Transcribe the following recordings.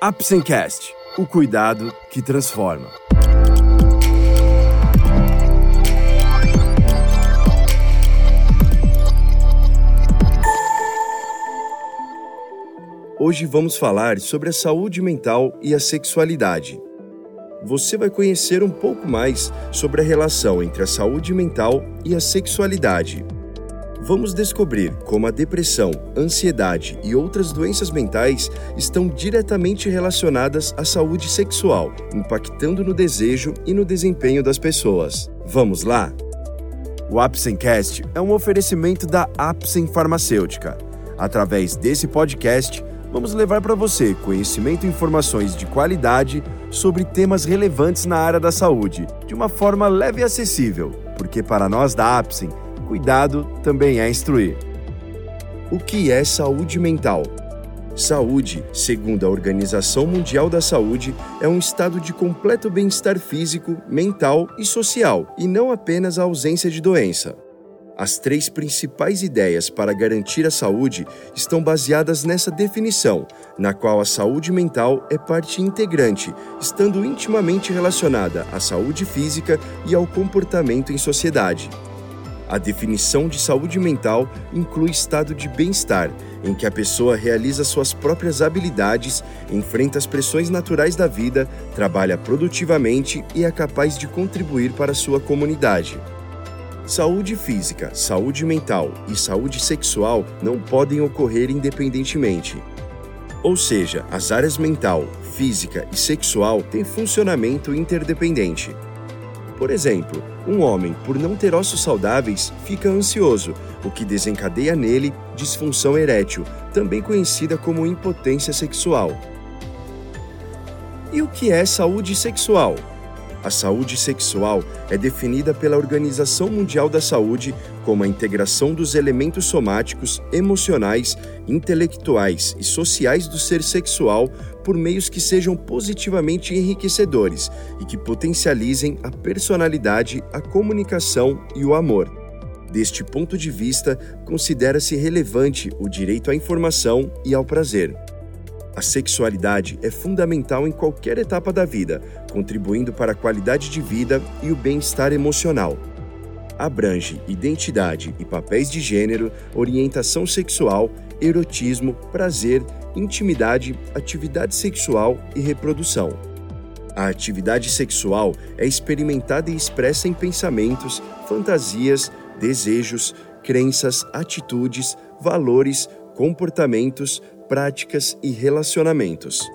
Apsencast, o cuidado que transforma. Hoje vamos falar sobre a saúde mental e a sexualidade. Você vai conhecer um pouco mais sobre a relação entre a saúde mental e a sexualidade. Vamos descobrir como a depressão, ansiedade e outras doenças mentais estão diretamente relacionadas à saúde sexual, impactando no desejo e no desempenho das pessoas. Vamos lá? O Apsencast é um oferecimento da Apsen Farmacêutica. Através desse podcast, vamos levar para você conhecimento e informações de qualidade sobre temas relevantes na área da saúde, de uma forma leve e acessível, porque para nós da Apsen, cuidado também é instruir. O que é saúde mental? Saúde, segundo a Organização Mundial da Saúde, é um estado de completo bem-estar físico, mental e social, e não apenas a ausência de doença. As três principais ideias para garantir a saúde estão baseadas nessa definição, na qual a saúde mental é parte integrante, estando intimamente relacionada à saúde física e ao comportamento em sociedade. A definição de saúde mental inclui estado de bem-estar, em que a pessoa realiza suas próprias habilidades, enfrenta as pressões naturais da vida, trabalha produtivamente e é capaz de contribuir para sua comunidade. Saúde física, saúde mental e saúde sexual não podem ocorrer independentemente. Ou seja, as áreas mental, física e sexual têm funcionamento interdependente. Por exemplo, um homem, por não ter ossos saudáveis, fica ansioso, o que desencadeia nele disfunção erétil, também conhecida como impotência sexual. E o que é saúde sexual? A saúde sexual é definida pela Organização Mundial da Saúde como a integração dos elementos somáticos, emocionais, intelectuais e sociais do ser sexual por meios que sejam positivamente enriquecedores e que potencializem a personalidade, a comunicação e o amor. Deste ponto de vista, considera-se relevante o direito à informação e ao prazer. A sexualidade é fundamental em qualquer etapa da vida, contribuindo para a qualidade de vida e o bem-estar emocional. Abrange identidade e papéis de gênero, orientação sexual, erotismo, prazer, intimidade, atividade sexual e reprodução. A atividade sexual é experimentada e expressa em pensamentos, fantasias, desejos, crenças, atitudes, valores, comportamentos, práticas e relacionamentos.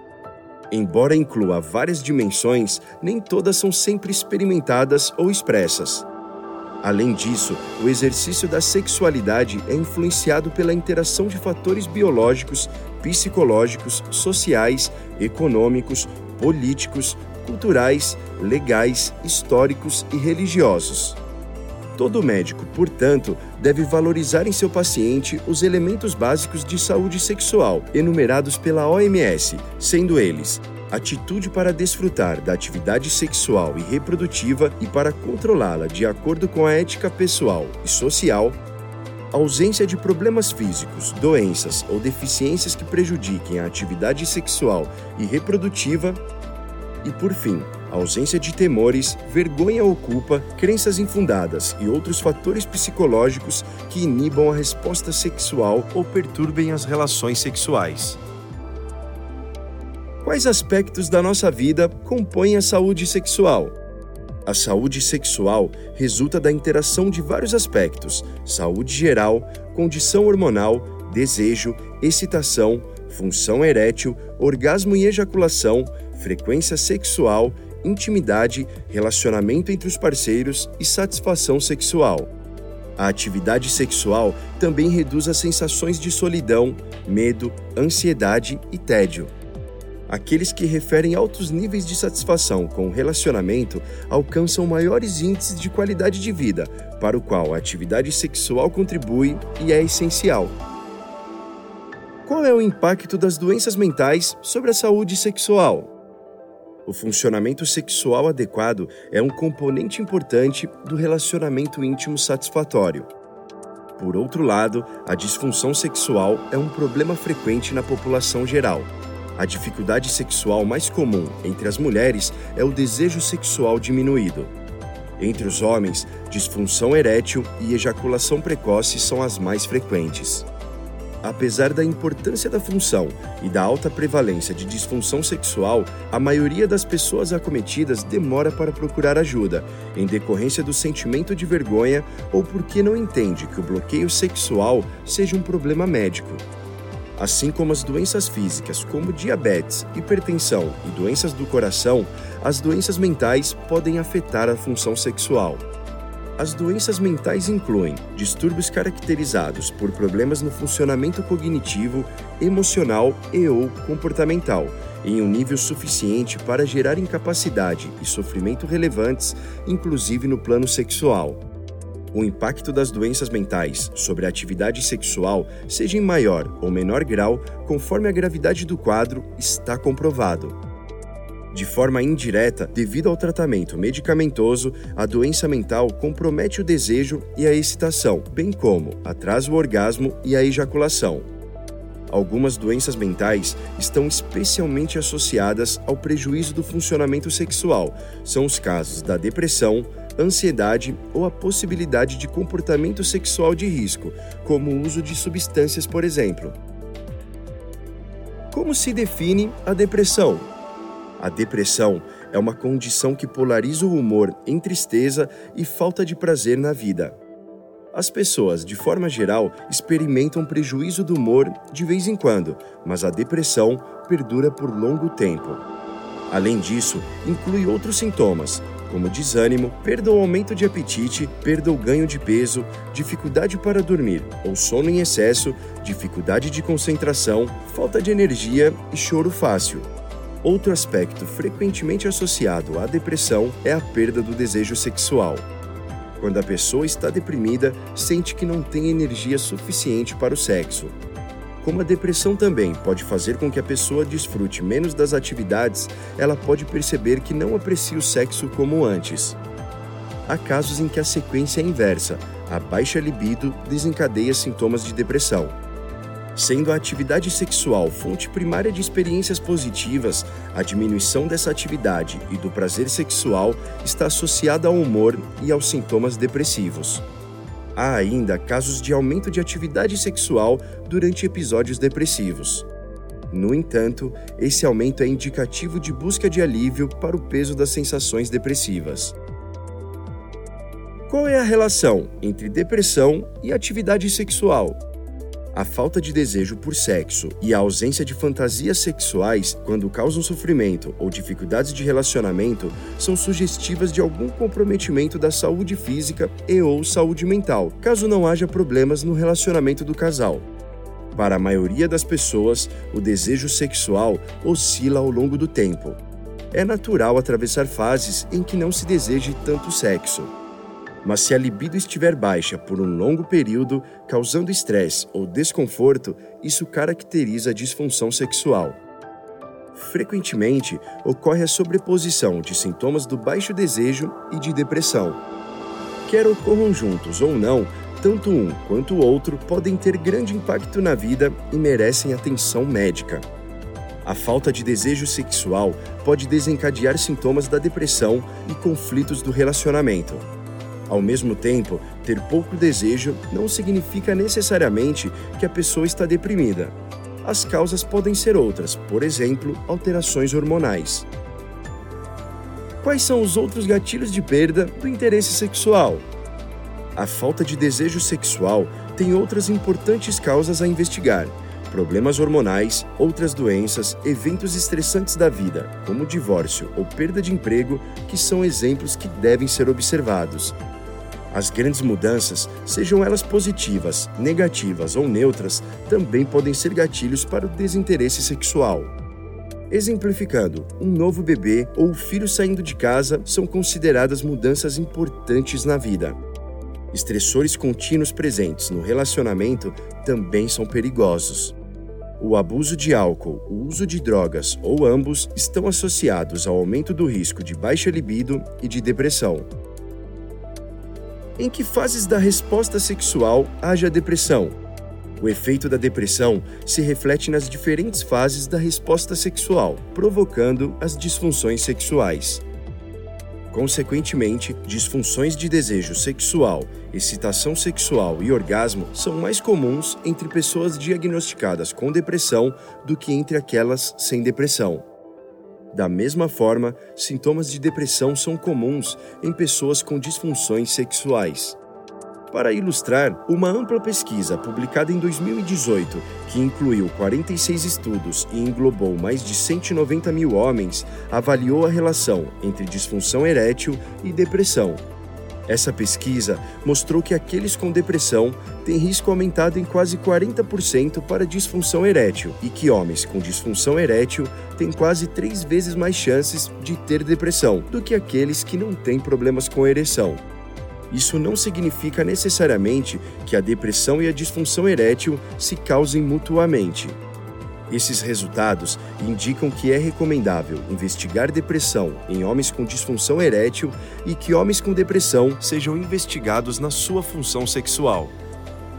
Embora inclua várias dimensões, nem todas são sempre experimentadas ou expressas. Além disso, o exercício da sexualidade é influenciado pela interação de fatores biológicos, psicológicos, sociais, econômicos, políticos, culturais, legais, históricos e religiosos. Todo médico, portanto, deve valorizar em seu paciente os elementos básicos de saúde sexual enumerados pela OMS, sendo eles atitude para desfrutar da atividade sexual e reprodutiva e para controlá-la de acordo com a ética pessoal e social, ausência de problemas físicos, doenças ou deficiências que prejudiquem a atividade sexual e reprodutiva, e por fim, ausência de temores, vergonha ou culpa, crenças infundadas e outros fatores psicológicos que inibam a resposta sexual ou perturbem as relações sexuais. Quais aspectos da nossa vida compõem a saúde sexual? A saúde sexual resulta da interação de vários aspectos: saúde geral, condição hormonal, desejo, excitação, função erétil, orgasmo e ejaculação, frequência sexual, intimidade, relacionamento entre os parceiros e satisfação sexual. A atividade sexual também reduz as sensações de solidão, medo, ansiedade e tédio. Aqueles que referem altos níveis de satisfação com o relacionamento alcançam maiores índices de qualidade de vida, para o qual a atividade sexual contribui e é essencial. Qual é o impacto das doenças mentais sobre a saúde sexual? O funcionamento sexual adequado é um componente importante do relacionamento íntimo satisfatório. Por outro lado, a disfunção sexual é um problema frequente na população geral. A dificuldade sexual mais comum entre as mulheres é o desejo sexual diminuído. Entre os homens, disfunção erétil e ejaculação precoce são as mais frequentes. Apesar da importância da função e da alta prevalência de disfunção sexual, a maioria das pessoas acometidas demora para procurar ajuda, em decorrência do sentimento de vergonha ou porque não entende que o bloqueio sexual seja um problema médico. Assim como as doenças físicas, como diabetes, hipertensão e doenças do coração, as doenças mentais podem afetar a função sexual. As doenças mentais incluem distúrbios caracterizados por problemas no funcionamento cognitivo, emocional e ou comportamental, em um nível suficiente para gerar incapacidade e sofrimento relevantes, inclusive no plano sexual. O impacto das doenças mentais sobre a atividade sexual, seja em maior ou menor grau, conforme a gravidade do quadro, está comprovado. De forma indireta, devido ao tratamento medicamentoso, a doença mental compromete o desejo e a excitação, bem como atrasa o orgasmo e a ejaculação. Algumas doenças mentais estão especialmente associadas ao prejuízo do funcionamento sexual. São os casos da depressão, ansiedade ou a possibilidade de comportamento sexual de risco, como o uso de substâncias, por exemplo. Como se define a depressão? A depressão é uma condição que polariza o humor em tristeza e falta de prazer na vida. As pessoas, de forma geral, experimentam prejuízo do humor de vez em quando, mas a depressão perdura por longo tempo. Além disso, inclui outros sintomas, como desânimo, perda ou aumento de apetite, perda ou ganho de peso, dificuldade para dormir ou sono em excesso, dificuldade de concentração, falta de energia e choro fácil. Outro aspecto frequentemente associado à depressão é a perda do desejo sexual. Quando a pessoa está deprimida, sente que não tem energia suficiente para o sexo. Como a depressão também pode fazer com que a pessoa desfrute menos das atividades, ela pode perceber que não aprecia o sexo como antes. Há casos em que a sequência é inversa, a baixa libido desencadeia sintomas de depressão. Sendo a atividade sexual fonte primária de experiências positivas, a diminuição dessa atividade e do prazer sexual está associada ao humor e aos sintomas depressivos. Há ainda casos de aumento de atividade sexual durante episódios depressivos. No entanto, esse aumento é indicativo de busca de alívio para o peso das sensações depressivas. Qual é a relação entre depressão e atividade sexual? A falta de desejo por sexo e a ausência de fantasias sexuais, quando causam sofrimento ou dificuldades de relacionamento, são sugestivas de algum comprometimento da saúde física e ou saúde mental, caso não haja problemas no relacionamento do casal. Para a maioria das pessoas, o desejo sexual oscila ao longo do tempo. É natural atravessar fases em que não se deseje tanto sexo. Mas se a libido estiver baixa por um longo período, causando estresse ou desconforto, isso caracteriza a disfunção sexual. Frequentemente, ocorre a sobreposição de sintomas do baixo desejo e de depressão. Quer ocorram juntos ou não, tanto um quanto o outro podem ter grande impacto na vida e merecem atenção médica. A falta de desejo sexual pode desencadear sintomas da depressão e conflitos do relacionamento. Ao mesmo tempo, ter pouco desejo não significa necessariamente que a pessoa está deprimida. As causas podem ser outras, por exemplo, alterações hormonais. Quais são os outros gatilhos de perda do interesse sexual? A falta de desejo sexual tem outras importantes causas a investigar: problemas hormonais, outras doenças, eventos estressantes da vida, como divórcio ou perda de emprego, que são exemplos que devem ser observados. As grandes mudanças, sejam elas positivas, negativas ou neutras, também podem ser gatilhos para o desinteresse sexual. Exemplificando, um novo bebê ou o filho saindo de casa são consideradas mudanças importantes na vida. Estressores contínuos presentes no relacionamento também são perigosos. O abuso de álcool, o uso de drogas ou ambos estão associados ao aumento do risco de baixa libido e de depressão. Em que fases da resposta sexual haja depressão? O efeito da depressão se reflete nas diferentes fases da resposta sexual, provocando as disfunções sexuais. Consequentemente, disfunções de desejo sexual, excitação sexual e orgasmo são mais comuns entre pessoas diagnosticadas com depressão do que entre aquelas sem depressão. Da mesma forma, sintomas de depressão são comuns em pessoas com disfunções sexuais. Para ilustrar, uma ampla pesquisa publicada em 2018, que incluiu 46 estudos e englobou mais de 190 mil homens, avaliou a relação entre disfunção erétil e depressão. Essa pesquisa mostrou que aqueles com depressão têm risco aumentado em quase 40% para disfunção erétil e que homens com disfunção erétil têm quase três vezes mais chances de ter depressão do que aqueles que não têm problemas com ereção isso não significa necessariamente que a depressão e a disfunção erétil se causem mutuamente. Esses resultados indicam que é recomendável investigar depressão em homens com disfunção erétil e que homens com depressão sejam investigados na sua função sexual.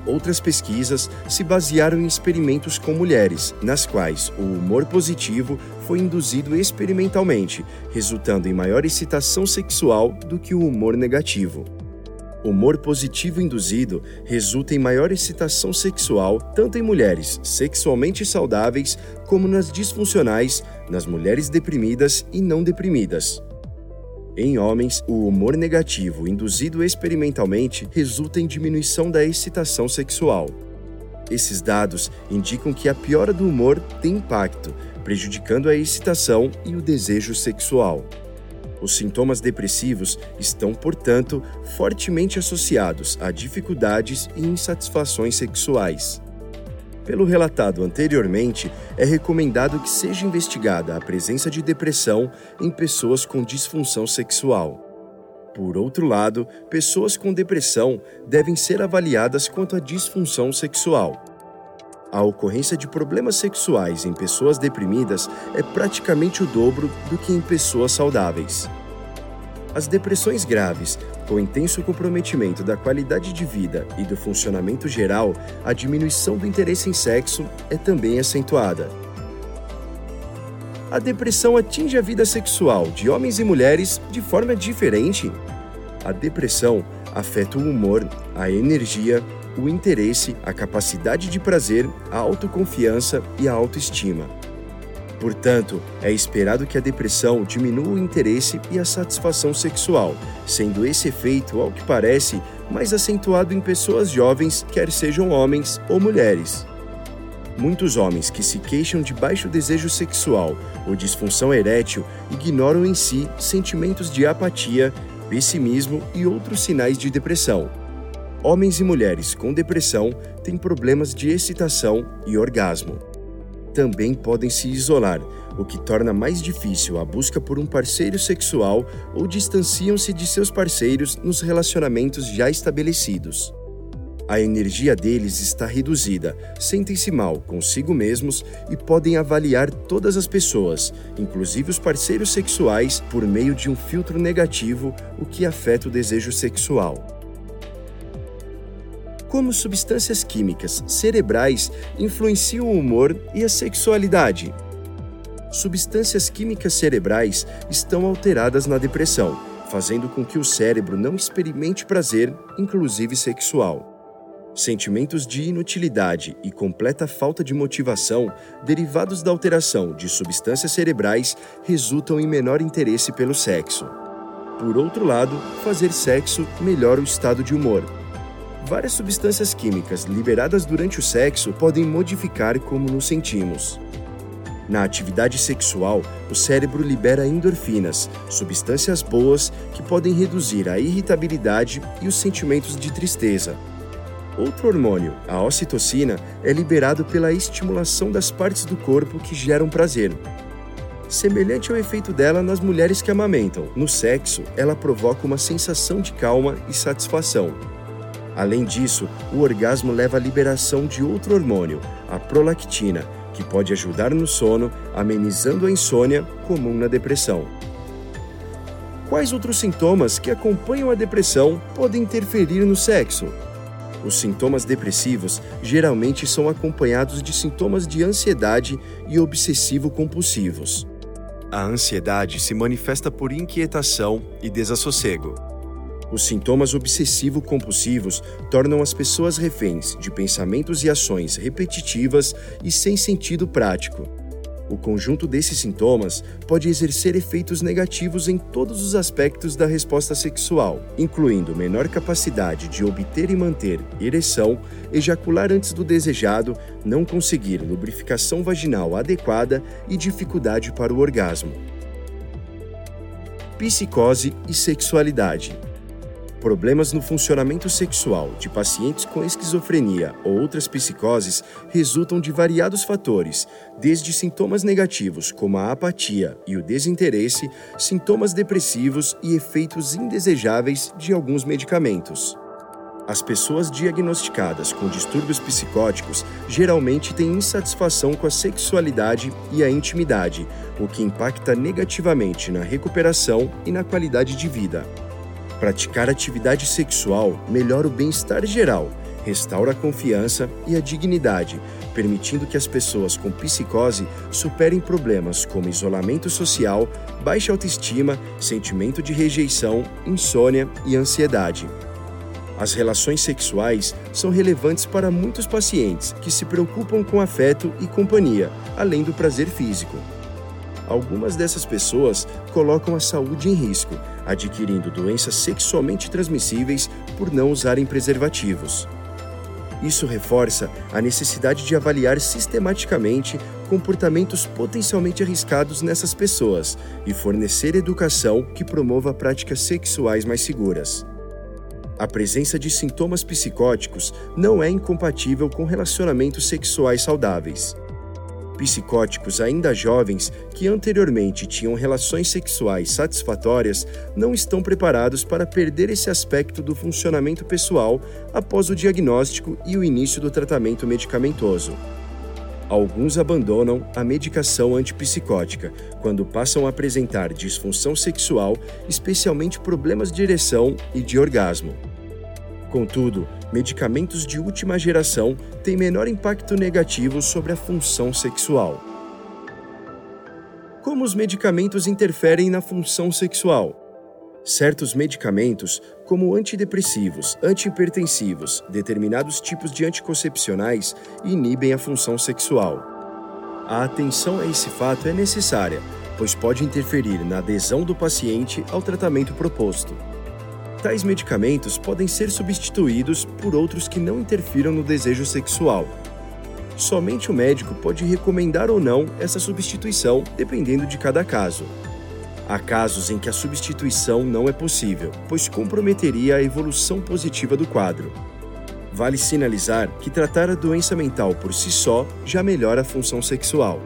Outras pesquisas se basearam em experimentos com mulheres, nas quais o humor positivo foi induzido experimentalmente, resultando em maior excitação sexual do que o humor negativo humor positivo induzido resulta em maior excitação sexual tanto em mulheres sexualmente saudáveis como nas disfuncionais, nas mulheres deprimidas e não deprimidas. Em homens, o humor negativo induzido experimentalmente resulta em diminuição da excitação sexual. Esses dados indicam que a piora do humor tem impacto, prejudicando a excitação e o desejo sexual. Os sintomas depressivos estão, portanto, fortemente associados a dificuldades e insatisfações sexuais. Pelo relatado anteriormente, é recomendado que seja investigada a presença de depressão em pessoas com disfunção sexual. Por outro lado, pessoas com depressão devem ser avaliadas quanto à disfunção sexual. A ocorrência de problemas sexuais em pessoas deprimidas é praticamente o dobro do que em pessoas saudáveis. As depressões graves, com intenso comprometimento da qualidade de vida e do funcionamento geral, a diminuição do interesse em sexo é também acentuada. A depressão atinge a vida sexual de homens e mulheres de forma diferente. A depressão afeta o humor, a energia, o interesse, a capacidade de prazer, a autoconfiança e a autoestima. Portanto, é esperado que a depressão diminua o interesse e a satisfação sexual, sendo esse efeito, ao que parece, mais acentuado em pessoas jovens, quer sejam homens ou mulheres. Muitos homens que se queixam de baixo desejo sexual ou disfunção erétil ignoram em si sentimentos de apatia, pessimismo e outros sinais de depressão homens e mulheres com depressão têm problemas de excitação e orgasmo. Também podem se isolar, o que torna mais difícil a busca por um parceiro sexual ou distanciam-se de seus parceiros nos relacionamentos já estabelecidos. A energia deles está reduzida, sentem-se mal consigo mesmos e podem avaliar todas as pessoas, inclusive os parceiros sexuais, por meio de um filtro negativo, o que afeta o desejo sexual como substâncias químicas cerebrais influenciam o humor e a sexualidade. Substâncias químicas cerebrais estão alteradas na depressão, fazendo com que o cérebro não experimente prazer, inclusive sexual. Sentimentos de inutilidade e completa falta de motivação, derivados da alteração de substâncias cerebrais, resultam em menor interesse pelo sexo. Por outro lado, fazer sexo melhora o estado de humor, Várias substâncias químicas liberadas durante o sexo podem modificar como nos sentimos. Na atividade sexual, o cérebro libera endorfinas, substâncias boas que podem reduzir a irritabilidade e os sentimentos de tristeza. Outro hormônio, a ocitocina, é liberado pela estimulação das partes do corpo que geram prazer. Semelhante ao efeito dela nas mulheres que amamentam, no sexo, ela provoca uma sensação de calma e satisfação. Além disso, o orgasmo leva à liberação de outro hormônio, a prolactina, que pode ajudar no sono, amenizando a insônia comum na depressão. Quais outros sintomas que acompanham a depressão podem interferir no sexo? Os sintomas depressivos geralmente são acompanhados de sintomas de ansiedade e obsessivo-compulsivos. A ansiedade se manifesta por inquietação e desassossego. Os sintomas obsessivo-compulsivos tornam as pessoas reféns de pensamentos e ações repetitivas e sem sentido prático. O conjunto desses sintomas pode exercer efeitos negativos em todos os aspectos da resposta sexual, incluindo menor capacidade de obter e manter ereção, ejacular antes do desejado, não conseguir lubrificação vaginal adequada e dificuldade para o orgasmo. Psicose e sexualidade. Problemas no funcionamento sexual de pacientes com esquizofrenia ou outras psicoses resultam de variados fatores, desde sintomas negativos como a apatia e o desinteresse, sintomas depressivos e efeitos indesejáveis de alguns medicamentos. As pessoas diagnosticadas com distúrbios psicóticos geralmente têm insatisfação com a sexualidade e a intimidade, o que impacta negativamente na recuperação e na qualidade de vida. Praticar atividade sexual melhora o bem-estar geral, restaura a confiança e a dignidade, permitindo que as pessoas com psicose superem problemas como isolamento social, baixa autoestima, sentimento de rejeição, insônia e ansiedade. As relações sexuais são relevantes para muitos pacientes que se preocupam com afeto e companhia, além do prazer físico. Algumas dessas pessoas colocam a saúde em risco, adquirindo doenças sexualmente transmissíveis por não usarem preservativos. Isso reforça a necessidade de avaliar sistematicamente comportamentos potencialmente arriscados nessas pessoas e fornecer educação que promova práticas sexuais mais seguras. A presença de sintomas psicóticos não é incompatível com relacionamentos sexuais saudáveis. Psicóticos ainda jovens que anteriormente tinham relações sexuais satisfatórias não estão preparados para perder esse aspecto do funcionamento pessoal após o diagnóstico e o início do tratamento medicamentoso. Alguns abandonam a medicação antipsicótica quando passam a apresentar disfunção sexual, especialmente problemas de ereção e de orgasmo. Contudo, medicamentos de última geração têm menor impacto negativo sobre a função sexual. Como os medicamentos interferem na função sexual? Certos medicamentos, como antidepressivos, antihipertensivos, determinados tipos de anticoncepcionais, inibem a função sexual. A atenção a esse fato é necessária, pois pode interferir na adesão do paciente ao tratamento proposto. Tais medicamentos podem ser substituídos por outros que não interfiram no desejo sexual. Somente o médico pode recomendar ou não essa substituição, dependendo de cada caso. Há casos em que a substituição não é possível, pois comprometeria a evolução positiva do quadro. Vale sinalizar que tratar a doença mental por si só já melhora a função sexual.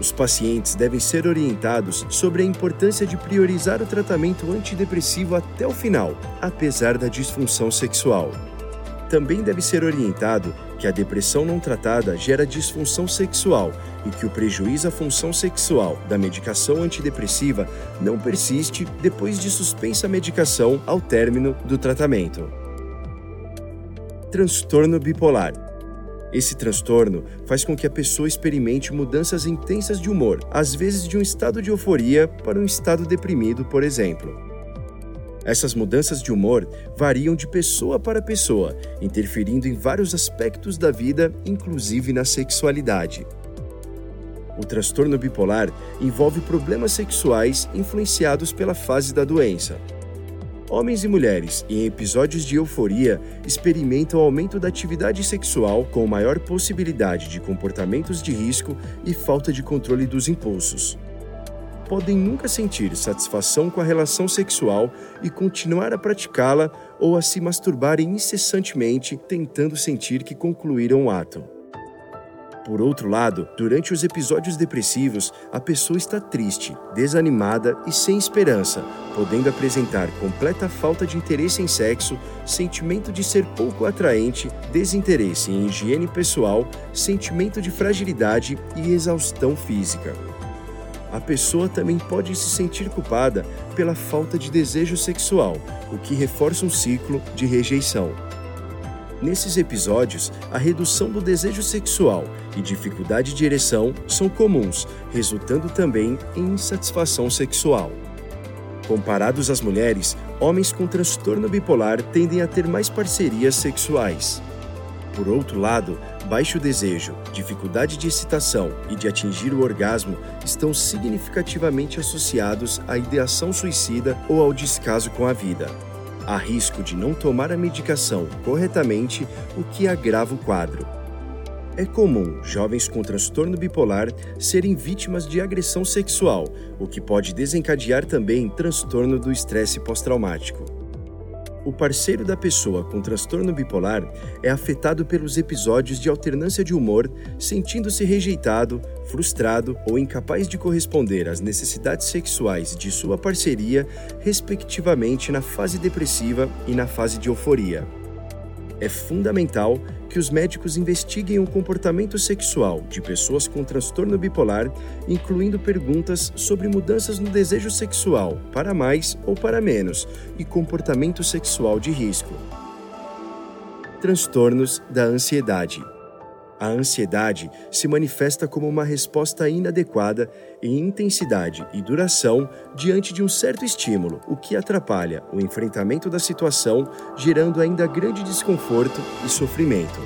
Os pacientes devem ser orientados sobre a importância de priorizar o tratamento antidepressivo até o final, apesar da disfunção sexual. Também deve ser orientado que a depressão não tratada gera disfunção sexual e que o prejuízo à função sexual da medicação antidepressiva não persiste depois de suspensa a medicação ao término do tratamento. Transtorno bipolar esse transtorno faz com que a pessoa experimente mudanças intensas de humor, às vezes de um estado de euforia para um estado deprimido, por exemplo. Essas mudanças de humor variam de pessoa para pessoa, interferindo em vários aspectos da vida, inclusive na sexualidade. O transtorno bipolar envolve problemas sexuais influenciados pela fase da doença. Homens e mulheres, em episódios de euforia, experimentam aumento da atividade sexual com maior possibilidade de comportamentos de risco e falta de controle dos impulsos. Podem nunca sentir satisfação com a relação sexual e continuar a praticá-la ou a se masturbarem incessantemente, tentando sentir que concluíram o ato. Por outro lado, durante os episódios depressivos, a pessoa está triste, desanimada e sem esperança, podendo apresentar completa falta de interesse em sexo, sentimento de ser pouco atraente, desinteresse em higiene pessoal, sentimento de fragilidade e exaustão física. A pessoa também pode se sentir culpada pela falta de desejo sexual, o que reforça um ciclo de rejeição. Nesses episódios, a redução do desejo sexual e dificuldade de ereção são comuns, resultando também em insatisfação sexual. Comparados às mulheres, homens com transtorno bipolar tendem a ter mais parcerias sexuais. Por outro lado, baixo desejo, dificuldade de excitação e de atingir o orgasmo estão significativamente associados à ideação suicida ou ao descaso com a vida. Há risco de não tomar a medicação corretamente, o que agrava o quadro. É comum jovens com transtorno bipolar serem vítimas de agressão sexual, o que pode desencadear também transtorno do estresse pós-traumático o parceiro da pessoa com transtorno bipolar é afetado pelos episódios de alternância de humor, sentindo-se rejeitado, frustrado ou incapaz de corresponder às necessidades sexuais de sua parceria, respectivamente na fase depressiva e na fase de euforia. É fundamental que os médicos investiguem o comportamento sexual de pessoas com transtorno bipolar, incluindo perguntas sobre mudanças no desejo sexual, para mais ou para menos, e comportamento sexual de risco. Transtornos da ansiedade. A ansiedade se manifesta como uma resposta inadequada em intensidade e duração diante de um certo estímulo, o que atrapalha o enfrentamento da situação, gerando ainda grande desconforto e sofrimento.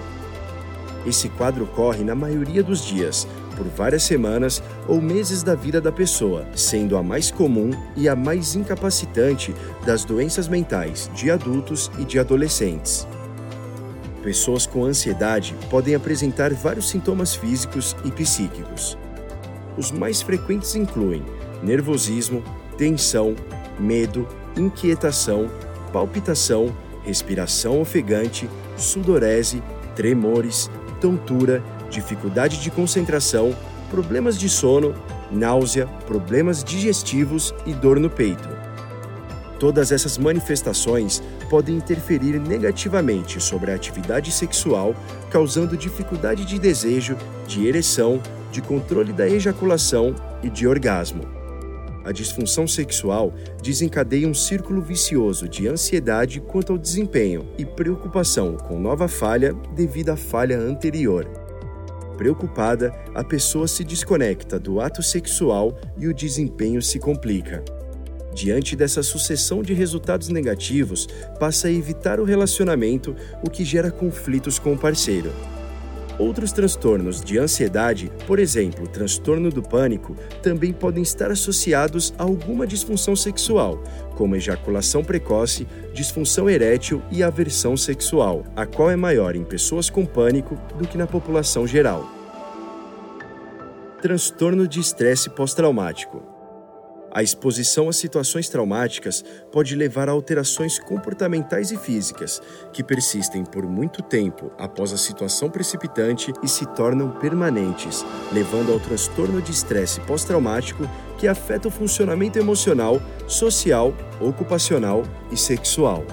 Esse quadro ocorre na maioria dos dias, por várias semanas ou meses da vida da pessoa, sendo a mais comum e a mais incapacitante das doenças mentais de adultos e de adolescentes. Pessoas com ansiedade podem apresentar vários sintomas físicos e psíquicos. Os mais frequentes incluem nervosismo, tensão, medo, inquietação, palpitação, respiração ofegante, sudorese, tremores, tontura, dificuldade de concentração, problemas de sono, náusea, problemas digestivos e dor no peito. Todas essas manifestações podem interferir negativamente sobre a atividade sexual, causando dificuldade de desejo, de ereção, de controle da ejaculação e de orgasmo. A disfunção sexual desencadeia um círculo vicioso de ansiedade quanto ao desempenho e preocupação com nova falha devido à falha anterior. Preocupada, a pessoa se desconecta do ato sexual e o desempenho se complica. Diante dessa sucessão de resultados negativos, passa a evitar o relacionamento, o que gera conflitos com o parceiro. Outros transtornos de ansiedade, por exemplo, transtorno do pânico, também podem estar associados a alguma disfunção sexual, como ejaculação precoce, disfunção erétil e aversão sexual, a qual é maior em pessoas com pânico do que na população geral. Transtorno de estresse pós-traumático. A exposição a situações traumáticas pode levar a alterações comportamentais e físicas, que persistem por muito tempo após a situação precipitante e se tornam permanentes, levando ao transtorno de estresse pós-traumático que afeta o funcionamento emocional, social, ocupacional e sexual.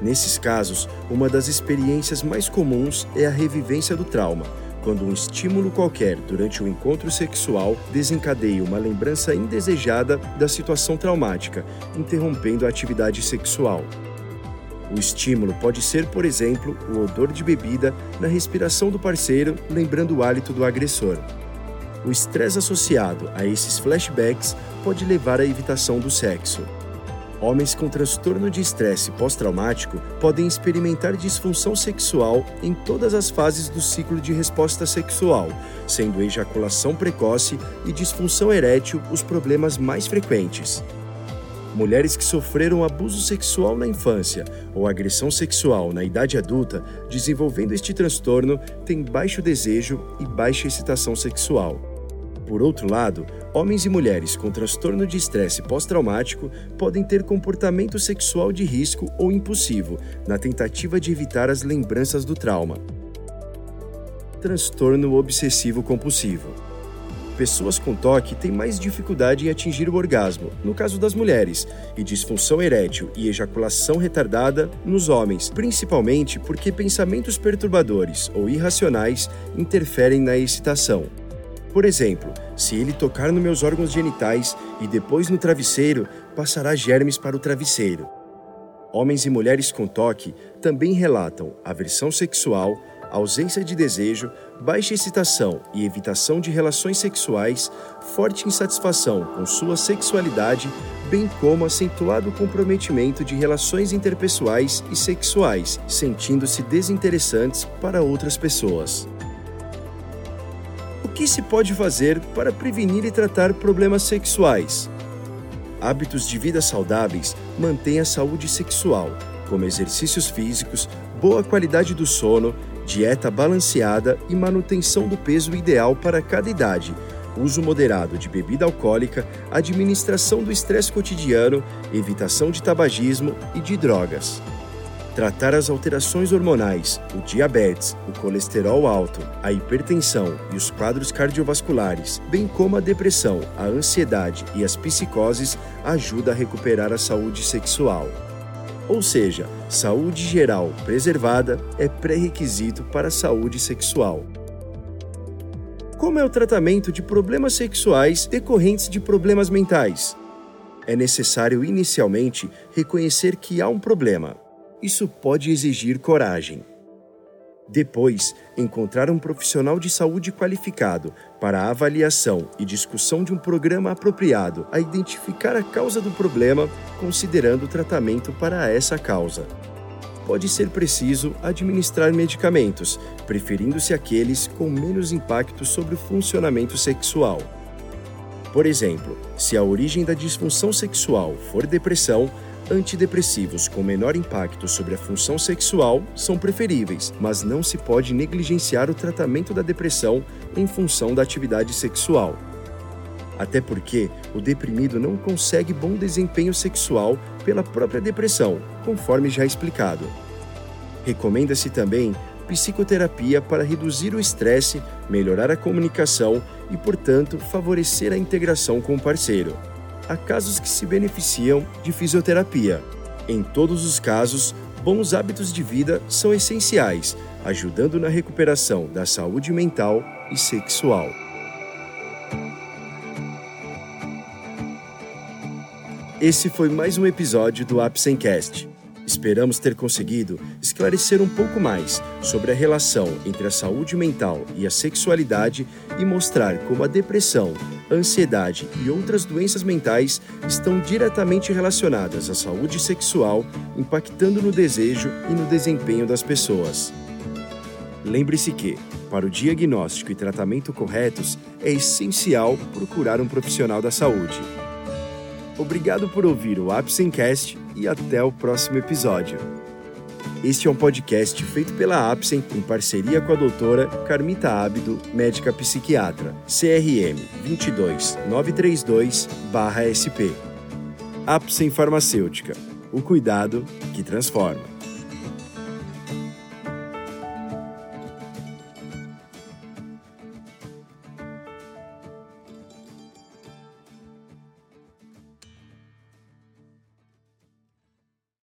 Nesses casos, uma das experiências mais comuns é a revivência do trauma quando um estímulo qualquer durante o encontro sexual desencadeia uma lembrança indesejada da situação traumática, interrompendo a atividade sexual. O estímulo pode ser, por exemplo, o odor de bebida na respiração do parceiro, lembrando o hálito do agressor. O estresse associado a esses flashbacks pode levar à evitação do sexo. Homens com transtorno de estresse pós-traumático podem experimentar disfunção sexual em todas as fases do ciclo de resposta sexual, sendo ejaculação precoce e disfunção erétil os problemas mais frequentes. Mulheres que sofreram abuso sexual na infância ou agressão sexual na idade adulta, desenvolvendo este transtorno, têm baixo desejo e baixa excitação sexual. Por outro lado, homens e mulheres com transtorno de estresse pós-traumático podem ter comportamento sexual de risco ou impulsivo, na tentativa de evitar as lembranças do trauma. Transtorno obsessivo compulsivo. Pessoas com toque têm mais dificuldade em atingir o orgasmo, no caso das mulheres, e disfunção erétil e ejaculação retardada nos homens, principalmente porque pensamentos perturbadores ou irracionais interferem na excitação. Por exemplo, se ele tocar nos meus órgãos genitais e depois no travesseiro, passará germes para o travesseiro. Homens e mulheres com toque também relatam aversão sexual, ausência de desejo, baixa excitação e evitação de relações sexuais, forte insatisfação com sua sexualidade, bem como acentuado comprometimento de relações interpessoais e sexuais, sentindo-se desinteressantes para outras pessoas. Que se pode fazer para prevenir e tratar problemas sexuais? Hábitos de vida saudáveis mantêm a saúde sexual, como exercícios físicos, boa qualidade do sono, dieta balanceada e manutenção do peso ideal para cada idade, uso moderado de bebida alcoólica, administração do estresse cotidiano, evitação de tabagismo e de drogas. Tratar as alterações hormonais, o diabetes, o colesterol alto, a hipertensão e os quadros cardiovasculares, bem como a depressão, a ansiedade e as psicoses, ajuda a recuperar a saúde sexual. Ou seja, saúde geral preservada é pré-requisito para a saúde sexual. Como é o tratamento de problemas sexuais decorrentes de problemas mentais? É necessário inicialmente reconhecer que há um problema. Isso pode exigir coragem. Depois, encontrar um profissional de saúde qualificado para a avaliação e discussão de um programa apropriado a identificar a causa do problema, considerando o tratamento para essa causa. Pode ser preciso administrar medicamentos, preferindo-se aqueles com menos impacto sobre o funcionamento sexual. Por exemplo, se a origem da disfunção sexual for depressão, Antidepressivos com menor impacto sobre a função sexual são preferíveis, mas não se pode negligenciar o tratamento da depressão em função da atividade sexual. Até porque o deprimido não consegue bom desempenho sexual pela própria depressão, conforme já explicado. Recomenda-se também psicoterapia para reduzir o estresse, melhorar a comunicação e, portanto, favorecer a integração com o parceiro há casos que se beneficiam de fisioterapia. Em todos os casos, bons hábitos de vida são essenciais, ajudando na recuperação da saúde mental e sexual. Esse foi mais um episódio do Apsencast. Esperamos ter conseguido esclarecer um pouco mais sobre a relação entre a saúde mental e a sexualidade e mostrar como a depressão, ansiedade e outras doenças mentais estão diretamente relacionadas à saúde sexual, impactando no desejo e no desempenho das pessoas. Lembre-se que, para o diagnóstico e tratamento corretos, é essencial procurar um profissional da saúde. Obrigado por ouvir o Apsencast e até o próximo episódio. Este é um podcast feito pela Apsen em parceria com a doutora Carmita Ábido, médica psiquiatra, CRM 22932-SP. Apsen Farmacêutica, o cuidado que transforma.